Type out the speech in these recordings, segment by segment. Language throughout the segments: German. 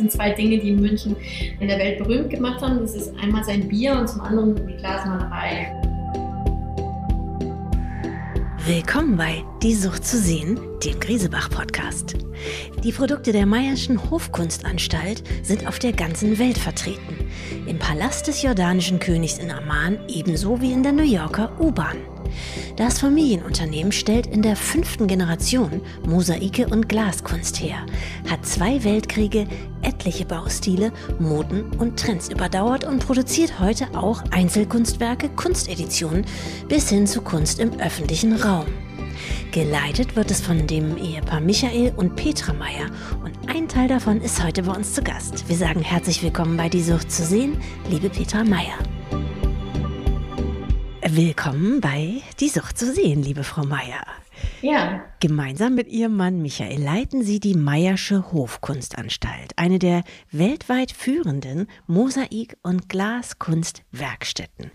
sind zwei Dinge, die München in der Welt berühmt gemacht haben. Das ist einmal sein Bier und zum anderen die Glasmalerei. Willkommen bei Die Sucht zu sehen, dem Griesebach-Podcast. Die Produkte der Mayerschen Hofkunstanstalt sind auf der ganzen Welt vertreten. Im Palast des jordanischen Königs in Amman ebenso wie in der New Yorker U-Bahn. Das Familienunternehmen stellt in der fünften Generation Mosaike und Glaskunst her, hat zwei Weltkriege, etliche Baustile, Moden und Trends überdauert und produziert heute auch Einzelkunstwerke, Kunsteditionen bis hin zu Kunst im öffentlichen Raum. Geleitet wird es von dem Ehepaar Michael und Petra Meyer und ein Teil davon ist heute bei uns zu Gast. Wir sagen herzlich willkommen bei Die Sucht zu sehen, liebe Petra Meyer. Willkommen bei Die Sucht zu sehen, liebe Frau Meier. Ja. Gemeinsam mit Ihrem Mann Michael leiten Sie die Meiersche Hofkunstanstalt, eine der weltweit führenden Mosaik- und Glaskunstwerkstätten.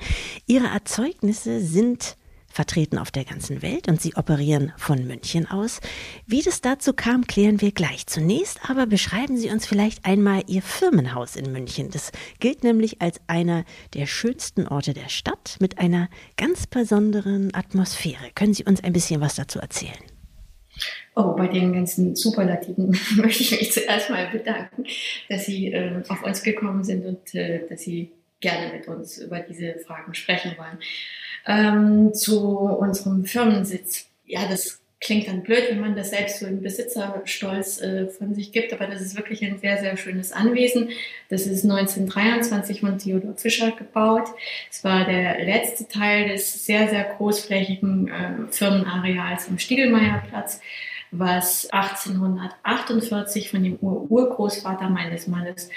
Ihre Erzeugnisse sind vertreten auf der ganzen Welt und sie operieren von München aus. Wie das dazu kam, klären wir gleich. Zunächst aber beschreiben Sie uns vielleicht einmal Ihr Firmenhaus in München. Das gilt nämlich als einer der schönsten Orte der Stadt mit einer ganz besonderen Atmosphäre. Können Sie uns ein bisschen was dazu erzählen? Oh, bei den ganzen Superlativen möchte ich mich zuerst mal bedanken, dass Sie äh, auf uns gekommen sind und äh, dass Sie gerne mit uns über diese Fragen sprechen wollen ähm, zu unserem Firmensitz. Ja, das klingt dann blöd, wenn man das selbst so im Besitzerstolz äh, von sich gibt, aber das ist wirklich ein sehr, sehr schönes Anwesen. Das ist 1923 von Theodor Fischer gebaut. Es war der letzte Teil des sehr, sehr großflächigen äh, Firmenareals am Stiegelmeierplatz was 1848 von dem Ur-Urgroßvater meines Mannes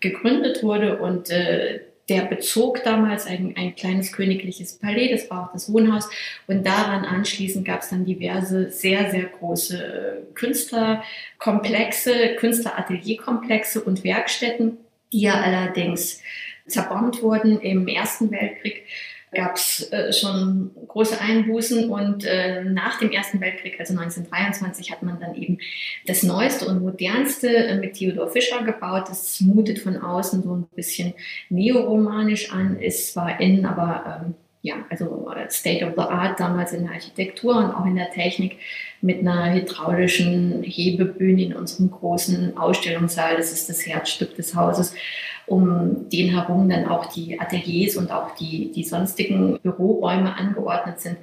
gegründet wurde und äh, der bezog damals ein, ein kleines königliches Palais, das war auch das Wohnhaus. Und daran anschließend gab es dann diverse sehr, sehr große äh, Künstlerkomplexe, Künstleratelierkomplexe und Werkstätten, die ja allerdings zerbombt wurden im Ersten Weltkrieg gab es äh, schon große Einbußen und äh, nach dem Ersten Weltkrieg, also 1923, hat man dann eben das Neueste und Modernste äh, mit Theodor Fischer gebaut. Das mutet von außen so ein bisschen neoromanisch an, ist zwar innen, aber ähm, ja, also äh, State of the Art damals in der Architektur und auch in der Technik mit einer hydraulischen Hebebühne in unserem großen Ausstellungssaal. Das ist das Herzstück des Hauses um den herum dann auch die Ateliers und auch die, die sonstigen Büroräume angeordnet sind.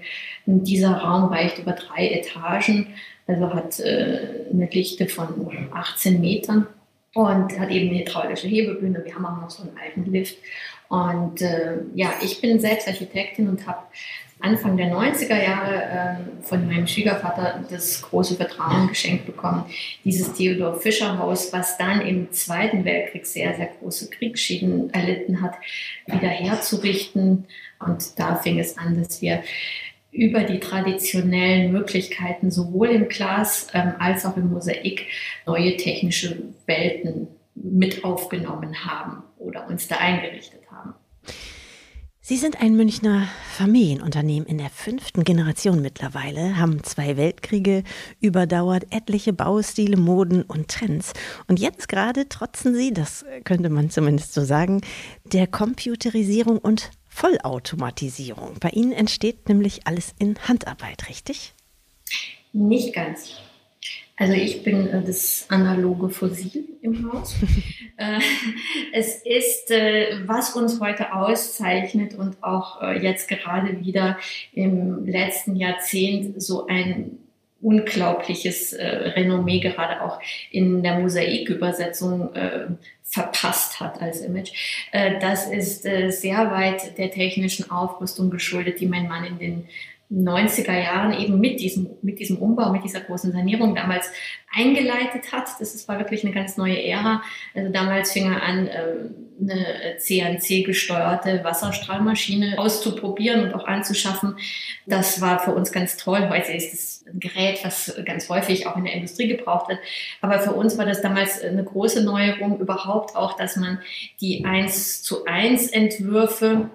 Und dieser Raum reicht über drei Etagen, also hat äh, eine Dichte von 18 Metern und hat eben eine hydraulische Hebebühne. Wir haben auch noch so einen alten Lift. Und äh, ja, ich bin selbst Architektin und habe Anfang der 90er Jahre äh, von meinem Schwiegervater das große Vertrauen geschenkt bekommen, dieses Theodor Fischer Haus, was dann im Zweiten Weltkrieg sehr, sehr große Kriegsschäden erlitten hat, wieder herzurichten. Und da fing es an, dass wir über die traditionellen Möglichkeiten sowohl im Glas ähm, als auch im Mosaik neue technische Welten mit aufgenommen haben oder uns da eingerichtet haben. Sie sind ein Münchner Familienunternehmen in der fünften Generation mittlerweile, haben zwei Weltkriege überdauert, etliche Baustile, Moden und Trends. Und jetzt gerade trotzen Sie, das könnte man zumindest so sagen, der Computerisierung und Vollautomatisierung. Bei Ihnen entsteht nämlich alles in Handarbeit, richtig? Nicht ganz. Also ich bin äh, das analoge Fossil im Haus. äh, es ist, äh, was uns heute auszeichnet und auch äh, jetzt gerade wieder im letzten Jahrzehnt so ein unglaubliches äh, Renommee gerade auch in der Mosaikübersetzung äh, verpasst hat als Image. Das ist sehr weit der technischen Aufrüstung geschuldet, die mein Mann in den 90er Jahren eben mit diesem, mit diesem Umbau, mit dieser großen Sanierung damals eingeleitet hat. Das ist, war wirklich eine ganz neue Ära. Also damals fing er an, ähm, eine CNC-gesteuerte Wasserstrahlmaschine auszuprobieren und auch anzuschaffen. Das war für uns ganz toll. Heute ist es ein Gerät, was ganz häufig auch in der Industrie gebraucht wird. Aber für uns war das damals eine große Neuerung überhaupt auch, dass man die 1 zu 1 Entwürfe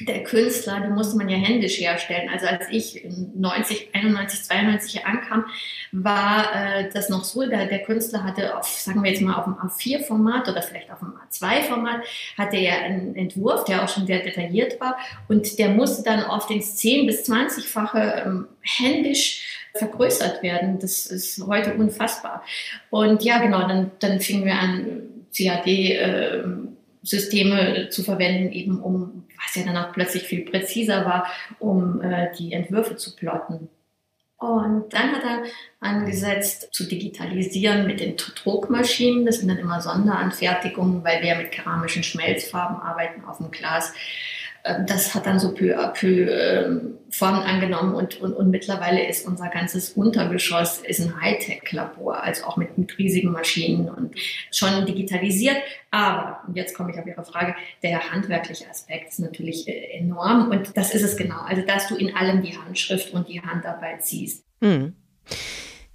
der Künstler, die musste man ja händisch herstellen. Also als ich 90, 91, 92 hier ankam, war äh, das noch so, der, der Künstler hatte auf, sagen wir jetzt mal, auf dem A4-Format oder vielleicht auf dem A2-Format, hatte er einen Entwurf, der auch schon sehr detailliert war und der musste dann auf den 10- bis 20-fache ähm, händisch vergrößert werden. Das ist heute unfassbar. Und ja, genau, dann, dann fingen wir an, CAD äh, Systeme zu verwenden, eben um, was ja dann auch plötzlich viel präziser war, um äh, die Entwürfe zu plotten. Und dann hat er angesetzt zu digitalisieren mit den Druckmaschinen. Das sind dann immer Sonderanfertigungen, weil wir mit keramischen Schmelzfarben arbeiten auf dem Glas. Ähm, das hat dann so peu à peu ähm, Formen angenommen und, und, und mittlerweile ist unser ganzes Untergeschoss ist ein Hightech-Labor, also auch mit, mit riesigen Maschinen und schon digitalisiert. Aber, und jetzt komme ich auf Ihre Frage, der handwerkliche Aspekt ist natürlich äh, enorm und das ist es genau. Also, dass du in allem die Handschrift und die Handarbeit siehst. Hm.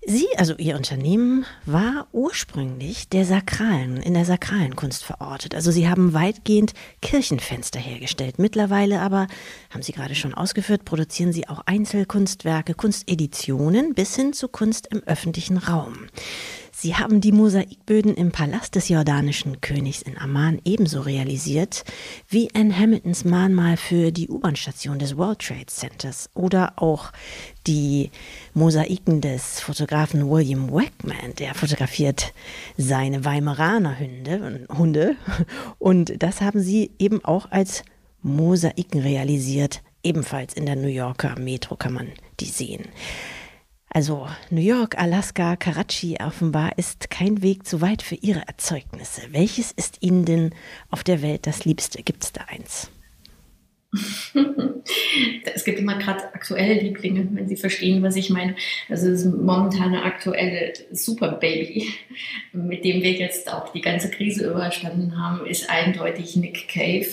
Sie, also Ihr Unternehmen, war ursprünglich der sakralen, in der sakralen Kunst verortet. Also Sie haben weitgehend Kirchenfenster hergestellt. Mittlerweile aber, haben Sie gerade schon ausgeführt, produzieren Sie auch Einzelkunstwerke, Kunsteditionen bis hin zu Kunst im öffentlichen Raum. Sie haben die Mosaikböden im Palast des jordanischen Königs in Amman ebenso realisiert wie Anne Hamiltons Mahnmal für die U-Bahn-Station des World Trade Centers oder auch die Mosaiken des Fotografen William Wackman, der fotografiert seine Weimaraner Hunde, Hunde und das haben sie eben auch als Mosaiken realisiert, ebenfalls in der New Yorker Metro kann man die sehen. Also New York, Alaska, Karachi offenbar ist kein Weg zu weit für Ihre Erzeugnisse. Welches ist Ihnen denn auf der Welt das Liebste? Gibt es da eins? es gibt immer gerade aktuelle Lieblinge, wenn Sie verstehen, was ich meine. Also das momentane aktuelle Superbaby, mit dem wir jetzt auch die ganze Krise überstanden haben, ist eindeutig Nick Cave.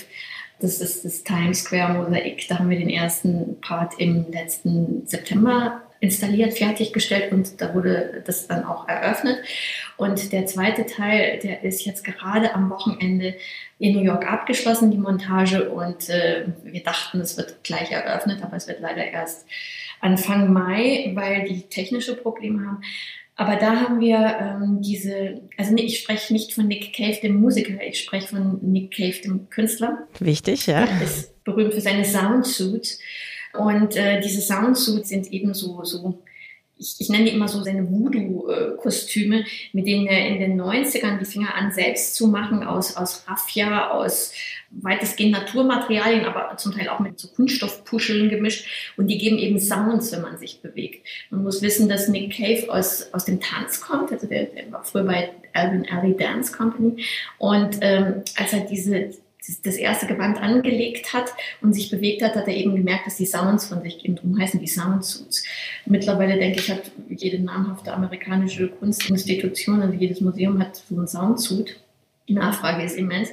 Das ist das Times Square Mosaik. Da haben wir den ersten Part im letzten September installiert, fertiggestellt und da wurde das dann auch eröffnet. Und der zweite Teil, der ist jetzt gerade am Wochenende in New York abgeschlossen, die Montage. Und äh, wir dachten, es wird gleich eröffnet, aber es wird leider erst Anfang Mai, weil die technische Probleme haben. Aber da haben wir ähm, diese, also ich spreche nicht von Nick Cave, dem Musiker, ich spreche von Nick Cave, dem Künstler. Wichtig, ja. Er ist berühmt für seine Soundsuits. Und äh, diese Soundsuits sind eben so, so ich, ich nenne die immer so seine Voodoo-Kostüme, mit denen er in den 90ern die Finger an selbst zu machen, aus, aus Raffia, aus weitestgehend Naturmaterialien, aber zum Teil auch mit so Kunststoffpuscheln gemischt. Und die geben eben Sounds, wenn man sich bewegt. Man muss wissen, dass Nick Cave aus, aus dem Tanz kommt. Also der, der war früher bei Alvin Alley Dance Company. Und ähm, als er diese das erste Gewand angelegt hat und sich bewegt hat, hat er eben gemerkt, dass die Sounds von sich geben. Darum heißen die Soundsuits. Mittlerweile, denke ich, hat jede namhafte amerikanische Kunstinstitution, also jedes Museum hat so einen Soundsuit. Die Nachfrage ist immens.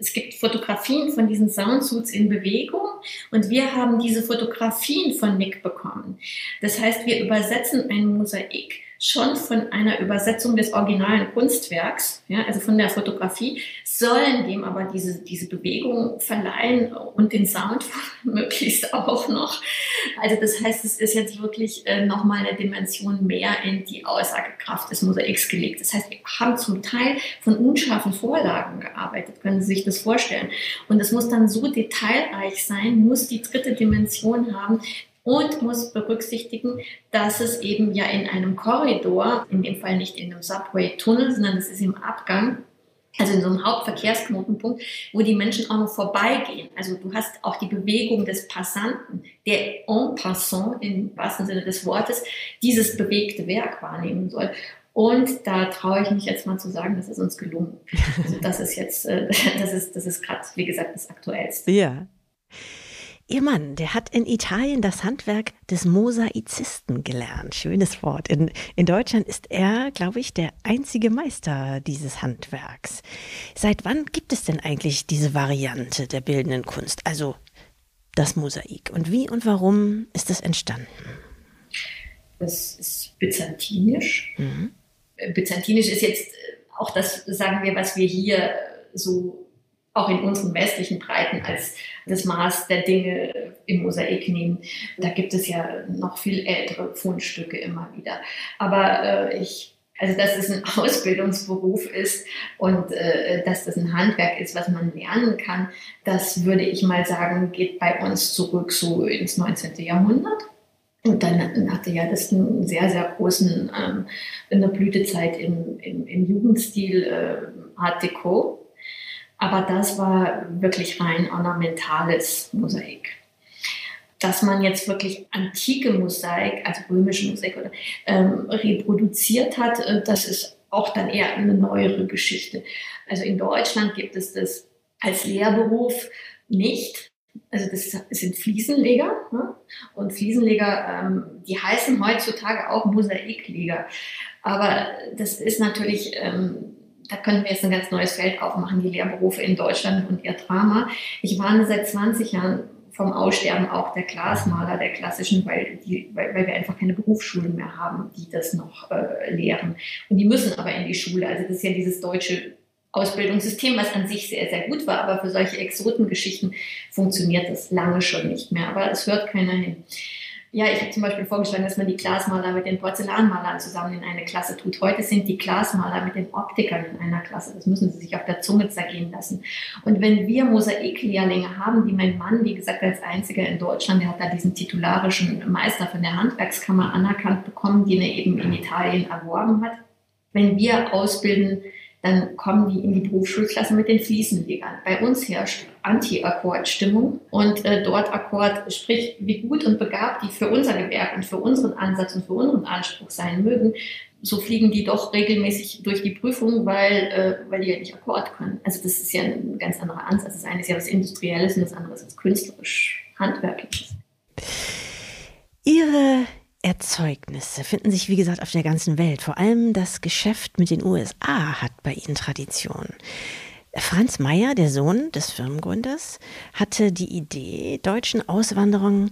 Es gibt Fotografien von diesen Soundsuits in Bewegung und wir haben diese Fotografien von Nick bekommen. Das heißt, wir übersetzen ein Mosaik schon von einer Übersetzung des originalen Kunstwerks, ja, also von der Fotografie, sollen dem aber diese, diese Bewegung verleihen und den Sound möglichst auch noch. Also das heißt, es ist jetzt wirklich äh, nochmal eine Dimension mehr in die Aussagekraft des Mosaiks gelegt. Das heißt, wir haben zum Teil von unscharfen Vorlagen gearbeitet, können Sie sich das vorstellen. Und es muss dann so detailreich sein, muss die dritte Dimension haben, und muss berücksichtigen, dass es eben ja in einem Korridor, in dem Fall nicht in einem Subway-Tunnel, sondern es ist im Abgang, also in so einem Hauptverkehrsknotenpunkt, wo die Menschen auch noch vorbeigehen. Also du hast auch die Bewegung des Passanten, der en passant im wahrsten Sinne des Wortes dieses bewegte Werk wahrnehmen soll. Und da traue ich mich jetzt mal zu sagen, das ist uns gelungen. Also das ist jetzt, äh, das ist, das ist gerade, wie gesagt, das Aktuellste. Ja. Ihr Mann, der hat in Italien das Handwerk des Mosaizisten gelernt. Schönes Wort. In, in Deutschland ist er, glaube ich, der einzige Meister dieses Handwerks. Seit wann gibt es denn eigentlich diese Variante der bildenden Kunst, also das Mosaik? Und wie und warum ist es entstanden? Das ist byzantinisch. Mhm. Byzantinisch ist jetzt auch das, sagen wir, was wir hier so auch in unseren westlichen Breiten als das Maß der Dinge im Mosaik nehmen. Da gibt es ja noch viel ältere Fundstücke immer wieder. Aber äh, ich, also dass es ein Ausbildungsberuf ist und äh, dass das ein Handwerk ist, was man lernen kann, das würde ich mal sagen, geht bei uns zurück so ins 19. Jahrhundert. Und dann hatte ja das einen sehr, sehr großen, ähm, eine Blütezeit im, im, im Jugendstil äh, Art Deco aber das war wirklich rein ornamentales Mosaik. Dass man jetzt wirklich antike Mosaik, also römische Mosaik, oder, ähm, reproduziert hat, äh, das ist auch dann eher eine neuere Geschichte. Also in Deutschland gibt es das als Lehrberuf nicht. Also das sind Fliesenleger ne? und Fliesenleger, ähm, die heißen heutzutage auch Mosaikleger. Aber das ist natürlich ähm, da können wir jetzt ein ganz neues Feld aufmachen, die Lehrberufe in Deutschland und ihr Drama. Ich warne seit 20 Jahren vom Aussterben auch der Glasmaler, der klassischen, weil, die, weil, weil wir einfach keine Berufsschulen mehr haben, die das noch äh, lehren. Und die müssen aber in die Schule. Also das ist ja dieses deutsche Ausbildungssystem, was an sich sehr, sehr gut war, aber für solche Exotengeschichten funktioniert das lange schon nicht mehr. Aber es hört keiner hin. Ja, ich habe zum Beispiel vorgeschlagen, dass man die Glasmaler mit den Porzellanmalern zusammen in eine Klasse tut. Heute sind die Glasmaler mit den Optikern in einer Klasse. Das müssen sie sich auf der Zunge zergehen lassen. Und wenn wir Mosaiklehrlinge haben, die mein Mann, wie gesagt, als einziger in Deutschland, der hat da diesen titularischen Meister von der Handwerkskammer anerkannt bekommen, den er eben in Italien erworben hat. Wenn wir ausbilden, dann kommen die in die Berufsschulklasse mit den Fliesenlegern. Bei uns herrscht Anti-Akkord-Stimmung und äh, dort Akkord, sprich, wie gut und begabt die für unser Gewerk und für unseren Ansatz und für unseren Anspruch sein mögen, so fliegen die doch regelmäßig durch die Prüfung, weil, äh, weil die ja nicht Akkord können. Also das ist ja ein ganz anderer Ansatz. Das eine ist ja was Industrielles und das andere ist was künstlerisch, handwerkliches. Ihre Erzeugnisse finden sich, wie gesagt, auf der ganzen Welt. Vor allem das Geschäft mit den USA hat bei ihnen Tradition. Franz Meyer, der Sohn des Firmengründers, hatte die Idee, deutschen Auswanderungen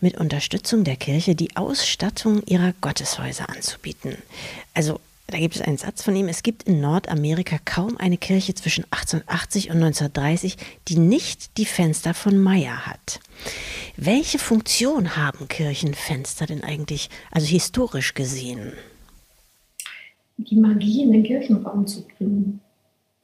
mit Unterstützung der Kirche die Ausstattung ihrer Gotteshäuser anzubieten. Also da gibt es einen Satz von ihm, es gibt in Nordamerika kaum eine Kirche zwischen 1880 und 1930, die nicht die Fenster von Meyer hat. Welche Funktion haben Kirchenfenster denn eigentlich, also historisch gesehen? Die Magie in den Kirchenraum zu bringen.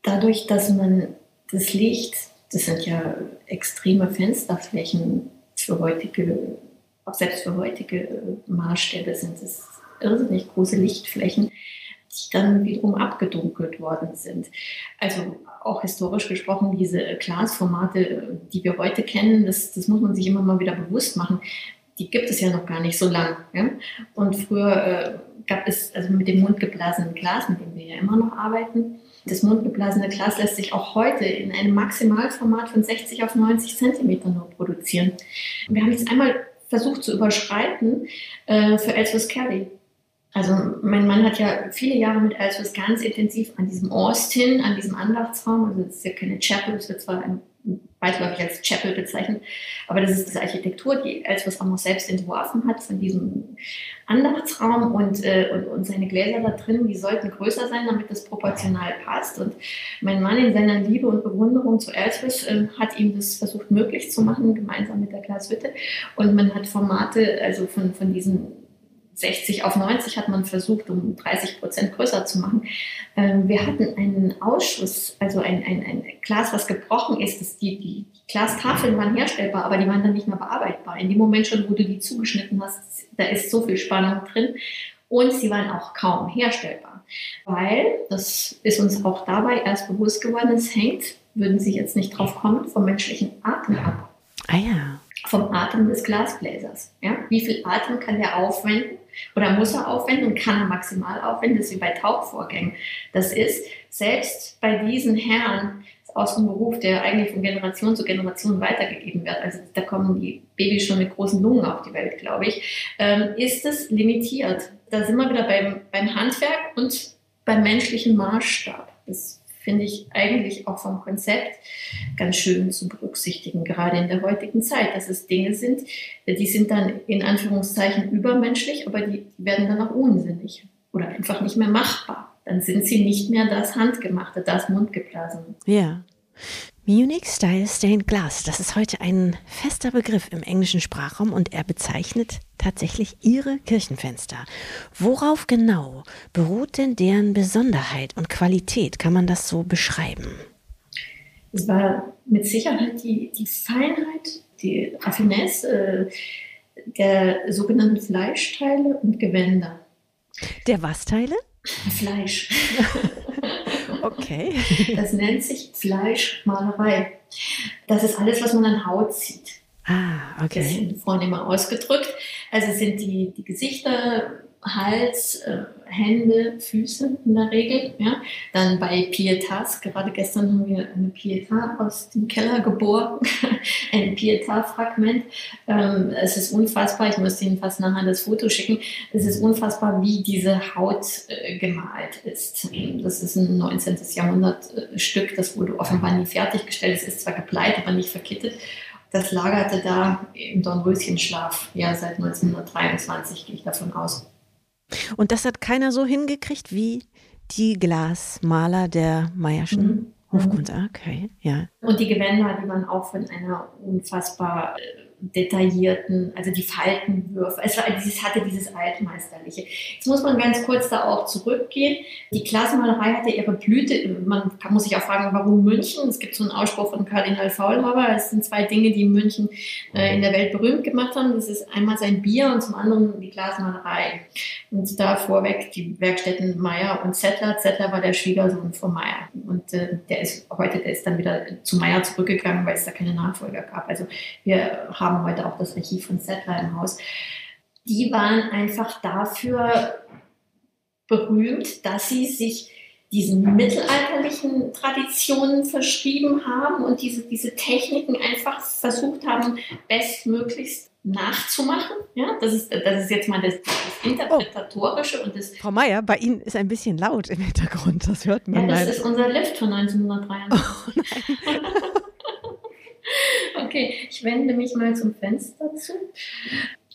Dadurch, dass man das Licht, das sind ja extreme Fensterflächen für heutige, auch selbst für heutige Maßstäbe sind es irrsinnig große Lichtflächen die dann wiederum abgedunkelt worden sind. Also auch historisch gesprochen, diese Glasformate, die wir heute kennen, das, das muss man sich immer mal wieder bewusst machen. Die gibt es ja noch gar nicht so lang. Ja? Und früher äh, gab es also mit dem mundgeblasenen Glas, mit dem wir ja immer noch arbeiten, das mundgeblasene Glas lässt sich auch heute in einem Maximalformat von 60 auf 90 Zentimeter nur produzieren. Wir haben jetzt einmal versucht zu überschreiten äh, für Ellsworth Kelly. Also mein Mann hat ja viele Jahre mit Elsworth ganz intensiv an diesem Austin, an diesem Andachtsraum, also das ist ja keine Chapel, es wird zwar weitläufig als Chapel bezeichnet, aber das ist diese Architektur, die Elsworth auch noch selbst entworfen hat von diesem Andachtsraum und, äh, und, und seine Gläser da drin, die sollten größer sein, damit das proportional passt. Und mein Mann in seiner Liebe und Bewunderung zu Elsworth äh, hat ihm das versucht möglich zu machen, gemeinsam mit der Glashütte. Und man hat Formate, also von, von diesen 60 auf 90 hat man versucht, um 30 Prozent größer zu machen. Ähm, wir hatten einen Ausschuss, also ein, ein, ein Glas, was gebrochen ist. Das die, die Glastafeln waren herstellbar, aber die waren dann nicht mehr bearbeitbar. In dem Moment schon, wo du die zugeschnitten hast, da ist so viel Spannung drin. Und sie waren auch kaum herstellbar. Weil, das ist uns auch dabei erst bewusst geworden, es hängt, würden Sie jetzt nicht drauf kommen, vom menschlichen Atem ab. Ah ja vom Atem des Glasbläsers. Ja? Wie viel Atem kann der aufwenden oder muss er aufwenden und kann er maximal aufwenden? Das ist wie bei Tauchvorgängen. Das ist selbst bei diesen Herren aus dem Beruf, der eigentlich von Generation zu Generation weitergegeben wird, also da kommen die Babys schon mit großen Lungen auf die Welt, glaube ich, ähm, ist es limitiert. Da sind wir wieder beim, beim Handwerk und beim menschlichen Maßstab. Das finde ich eigentlich auch vom Konzept ganz schön zu berücksichtigen, gerade in der heutigen Zeit, dass es Dinge sind, die sind dann in Anführungszeichen übermenschlich, aber die werden dann auch unsinnig oder einfach nicht mehr machbar. Dann sind sie nicht mehr das Handgemachte, das Mundgeblasene. Ja. Munich Style Stained Glass, das ist heute ein fester Begriff im englischen Sprachraum und er bezeichnet tatsächlich Ihre Kirchenfenster. Worauf genau beruht denn deren Besonderheit und Qualität? Kann man das so beschreiben? Es war mit Sicherheit die, die Feinheit, die Raffinesse äh, der sogenannten Fleischteile und Gewänder. Der was Teile? Fleisch. Okay. Das nennt sich Fleischmalerei. Das ist alles, was man an Haut sieht. Ah, okay. Das sind vornehmer ausgedrückt. Also sind die, die Gesichter, Hals, äh, Hände, Füße in der Regel. Ja. Dann bei Pietas, gerade gestern haben wir eine Pietà aus dem Keller geboren, ein Pietà-Fragment. Ähm, es ist unfassbar, ich muss Ihnen fast nachher das Foto schicken, es ist unfassbar, wie diese Haut äh, gemalt ist. Das ist ein 19. Jahrhundert-Stück, äh, das wurde offenbar nie fertiggestellt, es ist zwar gebleibt, aber nicht verkittet. Das lagerte da im Dornröschenschlaf, ja, seit 1923 gehe ich davon aus. Und das hat keiner so hingekriegt wie die Glasmaler der Mayerschen mhm. Hofkunst. Ah, okay, ja. Und die Gewänder, die waren auch von einer unfassbar äh, detaillierten, also die Faltenwürfe. Es, war, es hatte dieses Altmeisterliche. Jetzt muss man ganz kurz da auch zurückgehen. Die Glasmalerei hatte ihre Blüte. Man kann, muss sich auch fragen, warum München? Es gibt so einen Ausspruch von Kardinal Faulhaber. Es sind zwei Dinge, die München äh, in der Welt berühmt gemacht haben. Das ist einmal sein Bier und zum anderen die Glasmalerei. Und da vorweg die Werkstätten Meyer und Zettler. Zettler war der Schwiegersohn von Meyer. Und äh, der ist heute, der ist dann wieder zu Meyer zurückgegangen, weil es da keine Nachfolger gab. Also wir haben haben heute auch das Archiv von Settler im Haus, die waren einfach dafür berühmt, dass sie sich diesen mittelalterlichen Traditionen verschrieben haben und diese, diese Techniken einfach versucht haben, bestmöglichst nachzumachen. Ja, das ist, das ist jetzt mal das, das Interpretatorische oh. und das. Frau Meier, bei Ihnen ist ein bisschen laut im Hintergrund, das hört man. Ja, das leider. ist unser Lift von 1993. Oh, Okay, ich wende mich mal zum Fenster zu.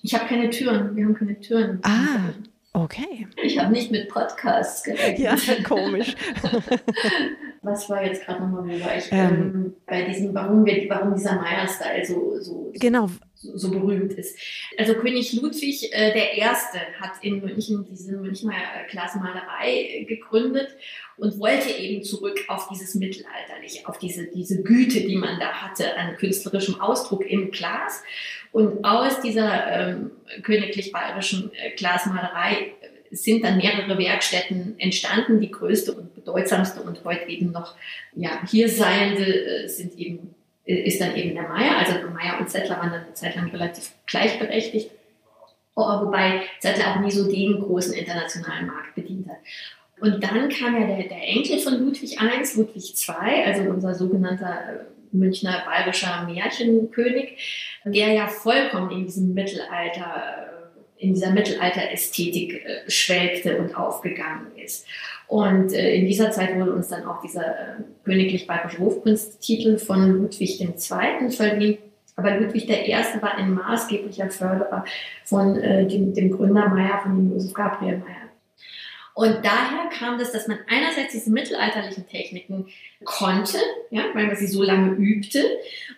Ich habe keine Türen. Wir haben keine Türen. Ah, okay. Ich habe nicht mit Podcasts gerechnet. Ja, komisch. Was war jetzt gerade nochmal, wo war ich? Ähm, ähm, bei diesem, warum, wir, warum dieser Meier-Style so, so, genau. so, so, berühmt ist. Also König Ludwig äh, der Erste hat in München diese Münchner Glasmalerei gegründet und wollte eben zurück auf dieses Mittelalterliche, auf diese, diese Güte, die man da hatte an künstlerischem Ausdruck im Glas. Und aus dieser ähm, königlich-bayerischen äh, Glasmalerei sind dann mehrere Werkstätten entstanden. Die größte und bedeutsamste und heute eben noch ja, hier seiende äh, sind eben, äh, ist dann eben der Meier. Also Meier und Zettler waren dann eine Zeit lang relativ gleichberechtigt. Oh, wobei Zettler auch nie so den großen internationalen Markt bedient hat. Und dann kam ja der, der Enkel von Ludwig I, Ludwig II, also unser sogenannter äh, Münchner bayerischer Märchenkönig, der ja vollkommen in diesem Mittelalter, in dieser Mittelalterästhetik äh, schwelgte und aufgegangen ist. Und in dieser Zeit wurde uns dann auch dieser königlich bayerische Hofkunsttitel von Ludwig II. verliehen. Aber Ludwig I. war ein maßgeblicher Förderer von dem, dem Gründer Meyer, von dem Josef Gabriel Meyer. Und daher kam das, dass man einerseits diese mittelalterlichen Techniken konnte, ja, weil man sie so lange übte.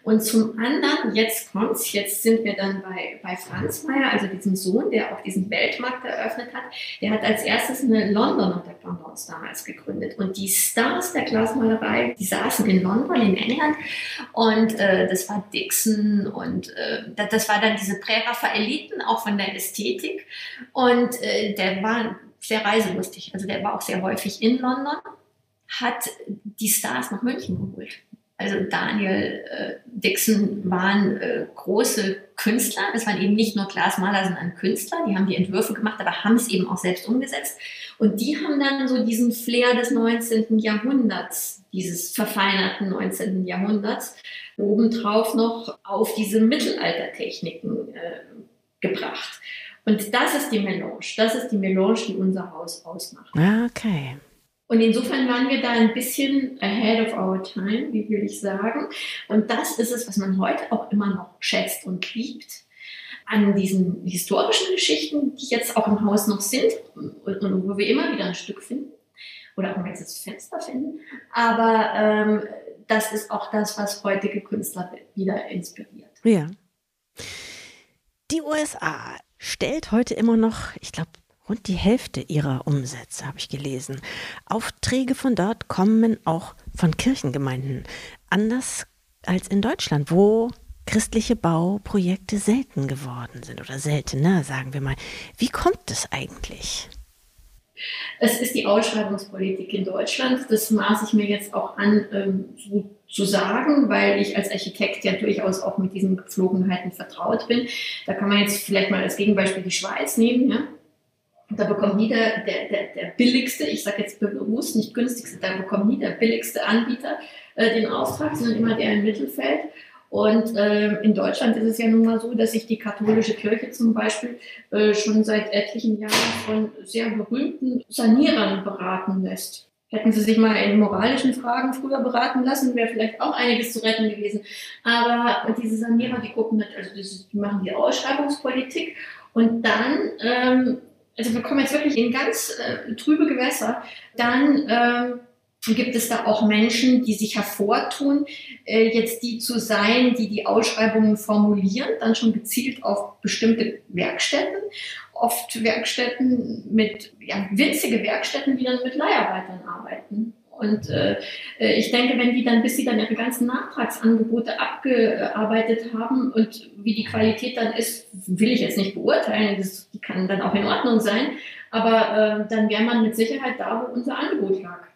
Und zum anderen, jetzt kommt's, jetzt sind wir dann bei, bei Franz Meyer, also diesem Sohn, der auch diesen Weltmarkt eröffnet hat. Der hat als erstes eine Londoner Dependance damals gegründet. Und die Stars der Glasmalerei, die saßen in London, in England. Und äh, das war Dixon und äh, das war dann diese Präraffaeliten, auch von der Ästhetik. Und äh, der war sehr reiselustig. Also der war auch sehr häufig in London, hat die Stars nach München geholt. Also Daniel äh, Dixon waren äh, große Künstler. Das waren eben nicht nur Glasmaler, sondern Künstler. Die haben die Entwürfe gemacht, aber haben es eben auch selbst umgesetzt. Und die haben dann so diesen Flair des 19. Jahrhunderts, dieses verfeinerten 19. Jahrhunderts, obendrauf noch auf diese Mittelaltertechniken äh, gebracht. Und das ist die Melange. Das ist die Melange, die unser Haus ausmacht. Ah, okay. Und insofern waren wir da ein bisschen ahead of our time, wie will ich sagen. Und das ist es, was man heute auch immer noch schätzt und liebt an diesen historischen Geschichten, die jetzt auch im Haus noch sind und, und wo wir immer wieder ein Stück finden oder auch ein ganzes Fenster finden. Aber ähm, das ist auch das, was heutige Künstler wieder inspiriert. Ja. Die USA stellt heute immer noch, ich glaube, rund die Hälfte ihrer Umsätze, habe ich gelesen. Aufträge von dort kommen auch von Kirchengemeinden. Anders als in Deutschland, wo christliche Bauprojekte selten geworden sind oder seltener, sagen wir mal. Wie kommt es eigentlich? Es ist die Ausschreibungspolitik in Deutschland. Das maße ich mir jetzt auch an, ähm, so zu sagen, weil ich als Architekt ja durchaus auch mit diesen Gepflogenheiten vertraut bin. Da kann man jetzt vielleicht mal als Gegenbeispiel die Schweiz nehmen. Ja? Da bekommt nie der, der, der, der billigste, ich sage jetzt bewusst nicht günstigste, da bekommt nie der billigste Anbieter äh, den Auftrag, sondern immer der im Mittelfeld. Und äh, in Deutschland ist es ja nun mal so, dass sich die katholische Kirche zum Beispiel äh, schon seit etlichen Jahren von sehr berühmten Sanierern beraten lässt. Hätten sie sich mal in moralischen Fragen früher beraten lassen, wäre vielleicht auch einiges zu retten gewesen. Aber diese Sanierer, die gucken also die machen die Ausschreibungspolitik und dann ähm, also wir kommen jetzt wirklich in ganz äh, trübe Gewässer, dann ähm, gibt es da auch Menschen, die sich hervortun, äh, jetzt die zu sein, die die Ausschreibungen formulieren, dann schon gezielt auf bestimmte Werkstätten, oft Werkstätten mit, ja, winzige Werkstätten, die dann mit Leiharbeitern arbeiten. Und äh, äh, ich denke, wenn die dann, bis sie dann ihre ganzen Nachtragsangebote abgearbeitet haben und wie die Qualität dann ist, will ich jetzt nicht beurteilen. Das kann dann auch in Ordnung sein. Aber äh, dann wäre man mit Sicherheit da, wo unser Angebot lag.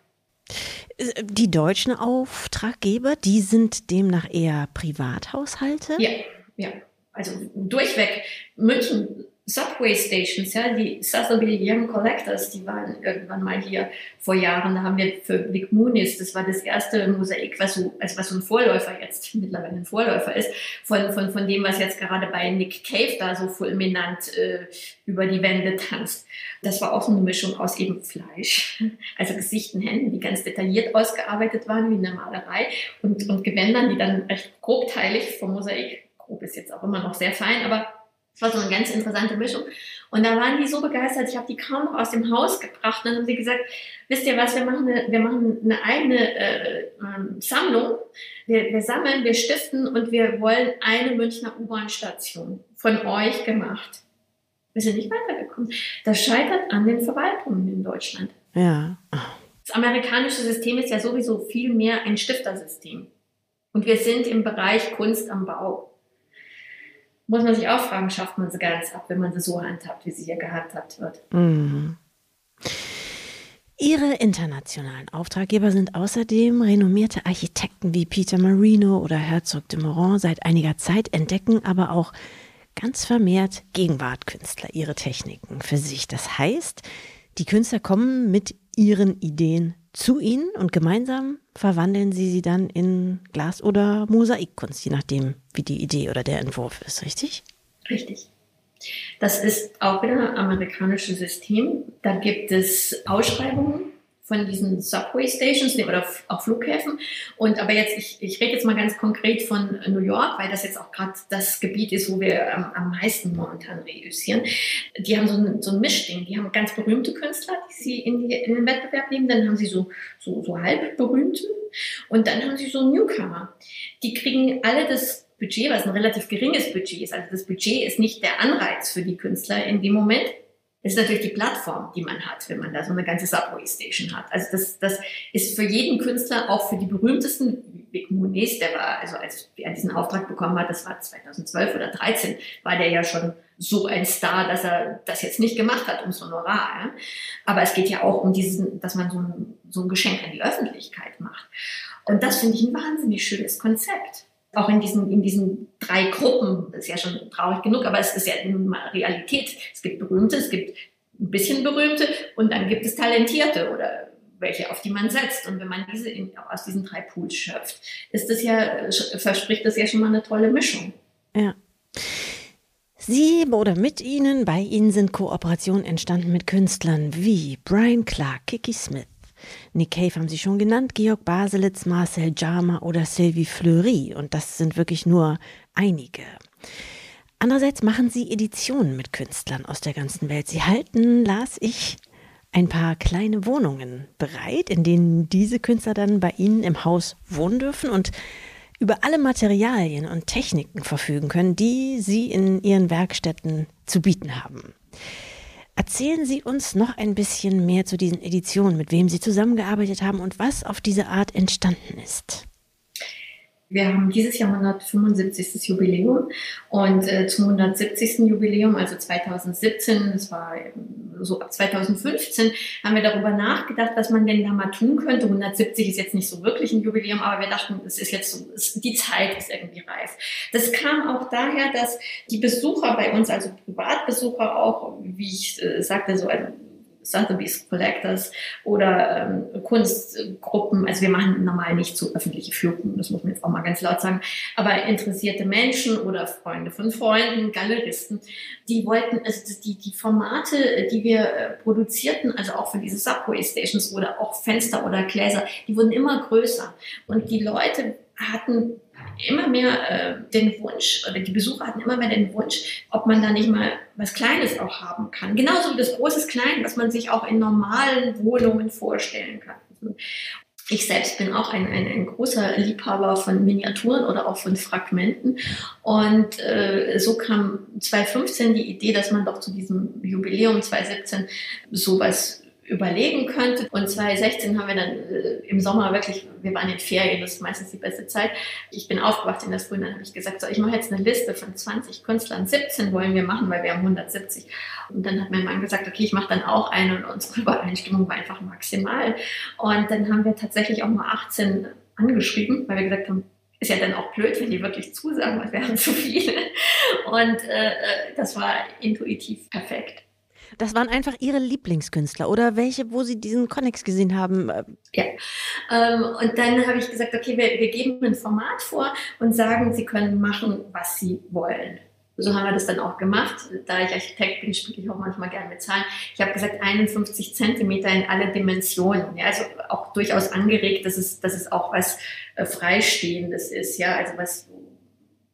Die deutschen Auftraggeber, die sind demnach eher Privathaushalte? Ja, ja. Also durchweg. München Subway Stations, ja, die Sotheby Young Collectors, die waren irgendwann mal hier vor Jahren. Da haben wir für Big Moonis, das war das erste Mosaik, was so, also was so ein Vorläufer jetzt, mittlerweile ein Vorläufer ist, von, von, von dem, was jetzt gerade bei Nick Cave da so fulminant äh, über die Wände tanzt. Das war auch eine Mischung aus eben Fleisch, also Gesichten, Händen, die ganz detailliert ausgearbeitet waren, wie in der Malerei, und, und Gewändern, die dann recht grobteilig vom Mosaik, grob ist jetzt auch immer noch sehr fein, aber das war so eine ganz interessante Mischung. Und da waren die so begeistert, ich habe die kaum noch aus dem Haus gebracht. Und dann haben sie gesagt, wisst ihr was, wir machen eine, wir machen eine eigene äh, äh, Sammlung. Wir, wir sammeln, wir stiften und wir wollen eine Münchner U-Bahn-Station von euch gemacht. Wir sind nicht weitergekommen. Das scheitert an den Verwaltungen in Deutschland. Ja. Das amerikanische System ist ja sowieso viel mehr ein Stiftersystem. Und wir sind im Bereich Kunst am Bau muss man sich auch fragen, schafft man sie ganz ab, wenn man sie so handhabt, wie sie hier gehandhabt wird. Mhm. Ihre internationalen Auftraggeber sind außerdem renommierte Architekten wie Peter Marino oder Herzog de Moran seit einiger Zeit, entdecken aber auch ganz vermehrt Gegenwartkünstler ihre Techniken für sich. Das heißt, die Künstler kommen mit ihren Ideen zu ihnen und gemeinsam verwandeln sie sie dann in Glas- oder Mosaikkunst, je nachdem, wie die Idee oder der Entwurf ist, richtig? Richtig. Das ist auch wieder ein amerikanisches System. Da gibt es Ausschreibungen von diesen Subway Stations oder auch Flughäfen. Und aber jetzt, ich, ich rede jetzt mal ganz konkret von New York, weil das jetzt auch gerade das Gebiet ist, wo wir am, am meisten momentan reüssieren. Die haben so ein, so ein Mischding. Die haben ganz berühmte Künstler, die sie in, die, in den Wettbewerb nehmen. Dann haben sie so, so, so halb berühmte. Und dann haben sie so Newcomer. Die kriegen alle das Budget, was ein relativ geringes Budget ist. Also das Budget ist nicht der Anreiz für die Künstler in dem Moment, ist natürlich die Plattform, die man hat, wenn man da so eine ganze Subway Station hat. Also das, das ist für jeden Künstler, auch für die berühmtesten, Vic Muniz, der war, also als er diesen Auftrag bekommen hat, das war 2012 oder 2013, war der ja schon so ein Star, dass er das jetzt nicht gemacht hat ums Honorar. Ja? Aber es geht ja auch um diesen, dass man so ein, so ein Geschenk an die Öffentlichkeit macht. Und das finde ich ein wahnsinnig schönes Konzept auch in diesen, in diesen drei Gruppen, das ist ja schon traurig genug, aber es ist ja Realität. Es gibt Berühmte, es gibt ein bisschen Berühmte und dann gibt es Talentierte oder welche, auf die man setzt. Und wenn man diese in, aus diesen drei Pools schöpft, ist das ja, verspricht das ja schon mal eine tolle Mischung. Ja. Sie oder mit Ihnen, bei Ihnen sind Kooperationen entstanden mit Künstlern wie Brian Clark, Kiki Smith, Nick Cave haben Sie schon genannt, Georg Baselitz, Marcel Jama oder Sylvie Fleury. Und das sind wirklich nur einige. Andererseits machen Sie Editionen mit Künstlern aus der ganzen Welt. Sie halten, las ich, ein paar kleine Wohnungen bereit, in denen diese Künstler dann bei Ihnen im Haus wohnen dürfen und über alle Materialien und Techniken verfügen können, die Sie in Ihren Werkstätten zu bieten haben. Erzählen Sie uns noch ein bisschen mehr zu diesen Editionen, mit wem Sie zusammengearbeitet haben und was auf diese Art entstanden ist. Wir haben dieses Jahr 175. Jubiläum und äh, zum 170. Jubiläum, also 2017, das war so ab 2015, haben wir darüber nachgedacht, was man denn da mal tun könnte. 170 ist jetzt nicht so wirklich ein Jubiläum, aber wir dachten, es ist jetzt so, es, die Zeit ist irgendwie reif. Das kam auch daher, dass die Besucher bei uns, also Privatbesucher auch, wie ich äh, sagte, so also Sotheby's Collectors oder ähm, Kunstgruppen. Also wir machen normal nicht so öffentliche Führungen, das muss man jetzt auch mal ganz laut sagen. Aber interessierte Menschen oder Freunde von Freunden, Galeristen, die wollten, also die, die Formate, die wir äh, produzierten, also auch für diese Subway Stations oder auch Fenster oder Gläser, die wurden immer größer. Und die Leute hatten immer mehr äh, den Wunsch, oder die Besucher hatten immer mehr den Wunsch, ob man da nicht mal was Kleines auch haben kann. Genauso wie das Großes Klein, was man sich auch in normalen Wohnungen vorstellen kann. Ich selbst bin auch ein, ein, ein großer Liebhaber von Miniaturen oder auch von Fragmenten. Und äh, so kam 2015 die Idee, dass man doch zu diesem Jubiläum 2017 sowas überlegen könnte. Und 2016 haben wir dann äh, im Sommer wirklich, wir waren in Ferien, das ist meistens die beste Zeit. Ich bin aufgewacht in das Früh und dann habe ich gesagt, so, ich mache jetzt eine Liste von 20 Künstlern. 17 wollen wir machen, weil wir haben 170. Und dann hat mein Mann gesagt, okay, ich mache dann auch eine und unsere Übereinstimmung war einfach maximal. Und dann haben wir tatsächlich auch mal 18 angeschrieben, weil wir gesagt haben, ist ja dann auch blöd, wenn die wirklich zusagen, weil wir haben zu viele. Und äh, äh das war intuitiv perfekt. Das waren einfach Ihre Lieblingskünstler oder welche, wo Sie diesen Connex gesehen haben? Ja, ähm, und dann habe ich gesagt, okay, wir, wir geben ein Format vor und sagen, Sie können machen, was Sie wollen. So haben wir das dann auch gemacht. Da ich Architekt bin, spiele ich auch manchmal gerne mit Zahlen. Ich habe gesagt, 51 Zentimeter in alle Dimensionen. Ja, also auch durchaus angeregt, dass es, dass es auch was äh, Freistehendes ist. Ja, also was,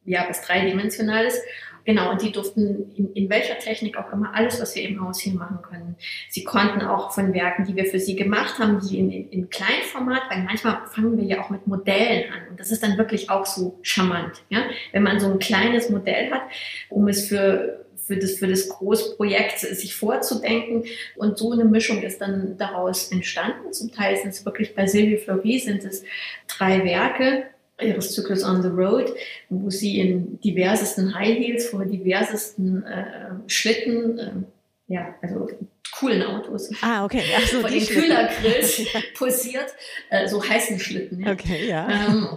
ja, was Dreidimensionales. Genau, und die durften in, in welcher Technik auch immer alles, was wir im Haus hier machen können. Sie konnten auch von Werken, die wir für sie gemacht haben, die in, in, in Kleinformat, weil manchmal fangen wir ja auch mit Modellen an und das ist dann wirklich auch so charmant, ja, wenn man so ein kleines Modell hat, um es für für das, für das Großprojekt sich vorzudenken. Und so eine Mischung ist dann daraus entstanden. Zum Teil sind es wirklich bei Sylvie Fleury sind es drei Werke, ihres Zyklus On the Road, wo sie in diversesten High Heels vor diversesten äh, Schlitten, äh, ja, also coolen Autos. Ah, okay. Ach so, vor den Kühlergrills posiert, äh, so heißen Schlitten. Ja. Okay, ja. Ähm,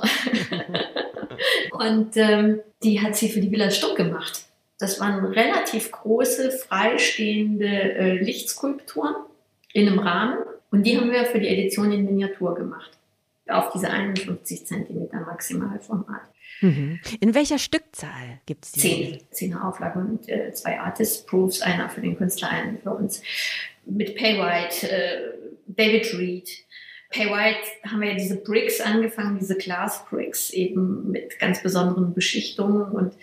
und ähm, die hat sie für die Villa Stuck gemacht. Das waren relativ große, freistehende äh, Lichtskulpturen in einem Rahmen. Und die haben wir für die Edition in Miniatur gemacht auf diese 51 Zentimeter Maximalformat. Mhm. In welcher Stückzahl gibt es die? Zehn. Zehn Auflagen und äh, zwei Artist-Proofs, einer für den Künstler, einen für uns. Mit Pay White, äh, David Reed. Pay White haben wir ja diese Bricks angefangen, diese Glass Bricks, eben mit ganz besonderen Beschichtungen. Und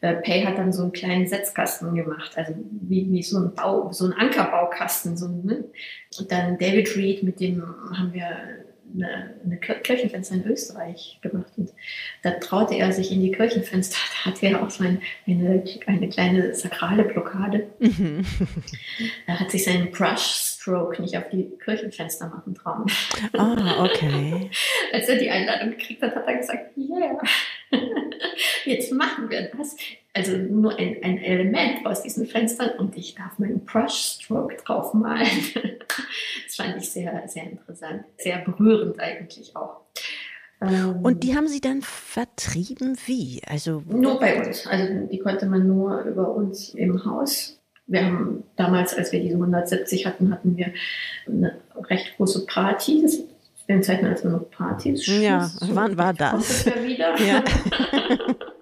äh, Pay hat dann so einen kleinen Setzkasten gemacht, also wie, wie so ein Bau, so ein Ankerbaukasten. So, ne? Und dann David Reed, mit dem haben wir eine, eine Kirchenfenster in Österreich gemacht. Und da traute er sich in die Kirchenfenster. Da hatte er auch so ein, eine, eine kleine sakrale Blockade. Mhm. Er hat sich seinen Brush-Stroke nicht auf die Kirchenfenster machen trauen. Ah, okay. Als er die Einladung gekriegt hat, hat er gesagt, yeah, jetzt machen wir das. Also nur ein, ein Element aus diesen Fenstern und ich darf meinen Brush-Stroke draufmalen. das fand ich sehr, sehr interessant. Sehr berührend eigentlich auch. Ähm, und die haben sie dann vertrieben wie? Also nur bei uns. Also die konnte man nur über uns im Haus. Wir haben damals, als wir diese 170 hatten, hatten wir eine recht große Party. Das in Zeiten, als wir noch Partys Ja, wann war das? Kommt das ja wieder. Ja.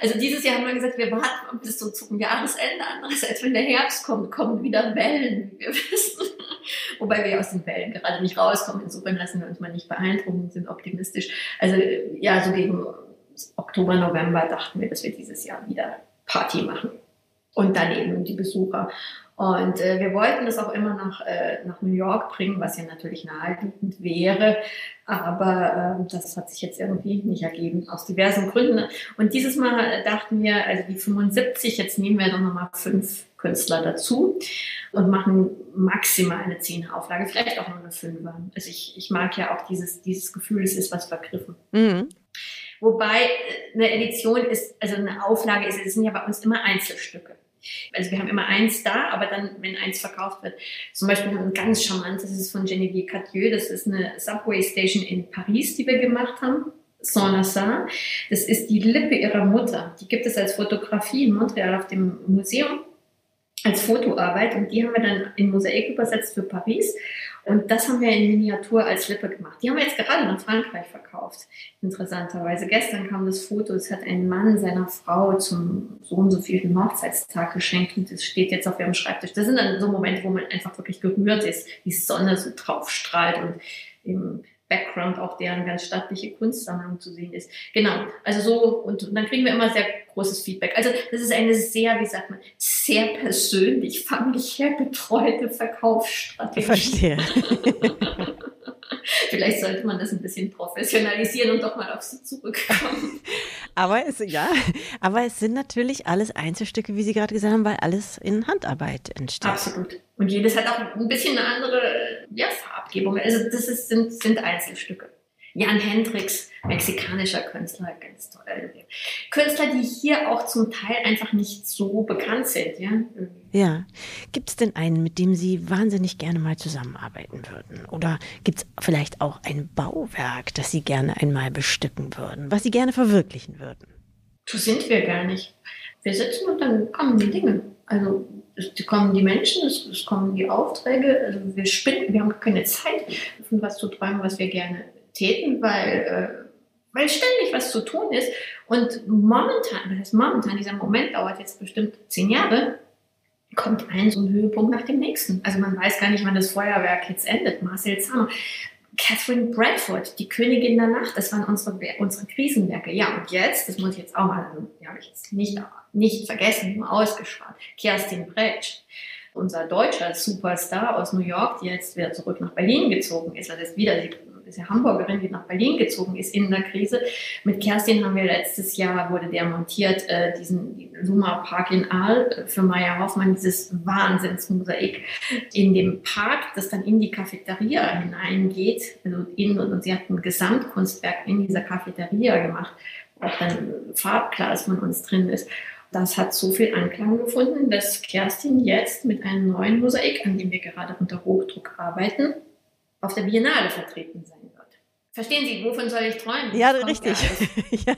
Also dieses Jahr haben wir gesagt, wir warten bis so zum Jahresende. Andererseits, wenn der Herbst kommt, kommen wieder Wellen, wie wir wissen. Wobei wir aus den Wellen gerade nicht rauskommen. Insofern lassen wir uns mal nicht beeindrucken, sind optimistisch. Also ja, so gegen Oktober, November dachten wir, dass wir dieses Jahr wieder Party machen. Und dann eben die Besucher. Und äh, wir wollten das auch immer nach, äh, nach New York bringen, was ja natürlich naheliegend wäre. Aber äh, das hat sich jetzt irgendwie nicht ergeben, aus diversen Gründen. Und dieses Mal dachten wir, also die 75, jetzt nehmen wir doch nochmal fünf Künstler dazu und machen maximal eine Zehner-Auflage, vielleicht auch nur eine Fünfer. Also ich, ich mag ja auch dieses, dieses Gefühl, es ist was vergriffen. Mhm. Wobei äh, eine Edition ist, also eine Auflage ist, es sind ja bei uns immer Einzelstücke. Also wir haben immer eins da, aber dann, wenn eins verkauft wird, zum Beispiel ein ganz charmantes, das ist von Genevieve Cadieux, das ist eine Subway Station in Paris, die wir gemacht haben. Saint-Lazare. Das ist die Lippe ihrer Mutter. Die gibt es als Fotografie in Montreal auf dem Museum als Fotoarbeit und die haben wir dann in Mosaik übersetzt für Paris. Und das haben wir in Miniatur als Lippe gemacht. Die haben wir jetzt gerade nach Frankreich verkauft. Interessanterweise. Gestern kam das Foto, es hat ein Mann seiner Frau zum so und so vielen Hochzeitstag geschenkt und es steht jetzt auf ihrem Schreibtisch. Das sind dann so Momente, wo man einfach wirklich gerührt ist, die Sonne so drauf strahlt und eben Background auch deren ganz stattliche Kunstsammlung zu sehen ist. Genau, also so und, und dann kriegen wir immer sehr großes Feedback. Also das ist eine sehr, wie sagt man, sehr persönlich, familiär betreute Verkaufsstrategie. Verstehe. Vielleicht sollte man das ein bisschen professionalisieren und doch mal auf sie zurückkommen. aber es, ja, aber es sind natürlich alles Einzelstücke, wie Sie gerade gesagt haben, weil alles in Handarbeit entsteht. Absolut. Und jedes hat auch ein bisschen eine andere ja, Farbgebung. Also das ist, sind, sind Einzelstücke. Jan Hendricks, mexikanischer Künstler, ganz toll. Künstler, die hier auch zum Teil einfach nicht so bekannt sind. Ja, ja. Gibt es denn einen, mit dem Sie wahnsinnig gerne mal zusammenarbeiten würden? Oder gibt es vielleicht auch ein Bauwerk, das Sie gerne einmal bestücken würden, was Sie gerne verwirklichen würden? So sind wir gar nicht. Wir sitzen und dann kommen die Dinge. Also es kommen die Menschen, es, es kommen die Aufträge. Also wir spinnen, wir haben keine Zeit, von was zu träumen, was wir gerne täten, weil, äh, weil ständig was zu tun ist. Und momentan, das heißt momentan, dieser Moment dauert jetzt bestimmt zehn Jahre, kommt ein so ein Höhepunkt nach dem nächsten. Also man weiß gar nicht, wann das Feuerwerk jetzt endet. Marcel Zahner. Catherine Bradford, die Königin der Nacht, das waren unsere, unsere Krisenwerke. Ja, und jetzt, das muss ich jetzt auch mal, also, die habe ich jetzt nicht, nicht vergessen, nur ausgespart, Kerstin Bretsch, unser deutscher Superstar aus New York, die jetzt wieder zurück nach Berlin gezogen ist, also ist wieder, sie ist ja Hamburgerin, die nach Berlin gezogen ist in der Krise. Mit Kerstin haben wir letztes Jahr, wurde der montiert, äh, diesen Luma Park in Aal äh, für Maya Hoffmann, dieses Wahnsinnsmosaik in dem Park, das dann in die Cafeteria hineingeht. Also in, und sie hat ein Gesamtkunstwerk in dieser Cafeteria gemacht, wo auch dann Farbglas von uns drin ist. Das hat so viel Anklang gefunden, dass Kerstin jetzt mit einem neuen Mosaik, an dem wir gerade unter Hochdruck arbeiten, auf der Biennale vertreten sein wird. Verstehen Sie, wovon soll ich träumen? Ja, richtig. ja,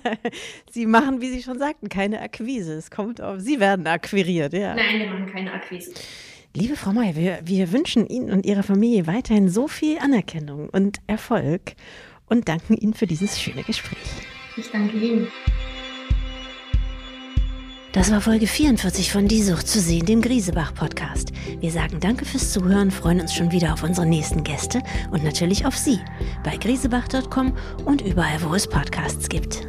Sie machen, wie Sie schon sagten, keine Akquise. Es kommt auf, Sie werden akquiriert, ja. Nein, wir machen keine Akquise. Liebe Frau May, wir, wir wünschen Ihnen und Ihrer Familie weiterhin so viel Anerkennung und Erfolg und danken Ihnen für dieses schöne Gespräch. Ich danke Ihnen. Das war Folge 44 von Die Sucht zu sehen, dem Griesebach-Podcast. Wir sagen Danke fürs Zuhören, freuen uns schon wieder auf unsere nächsten Gäste und natürlich auf Sie bei griesebach.com und überall, wo es Podcasts gibt.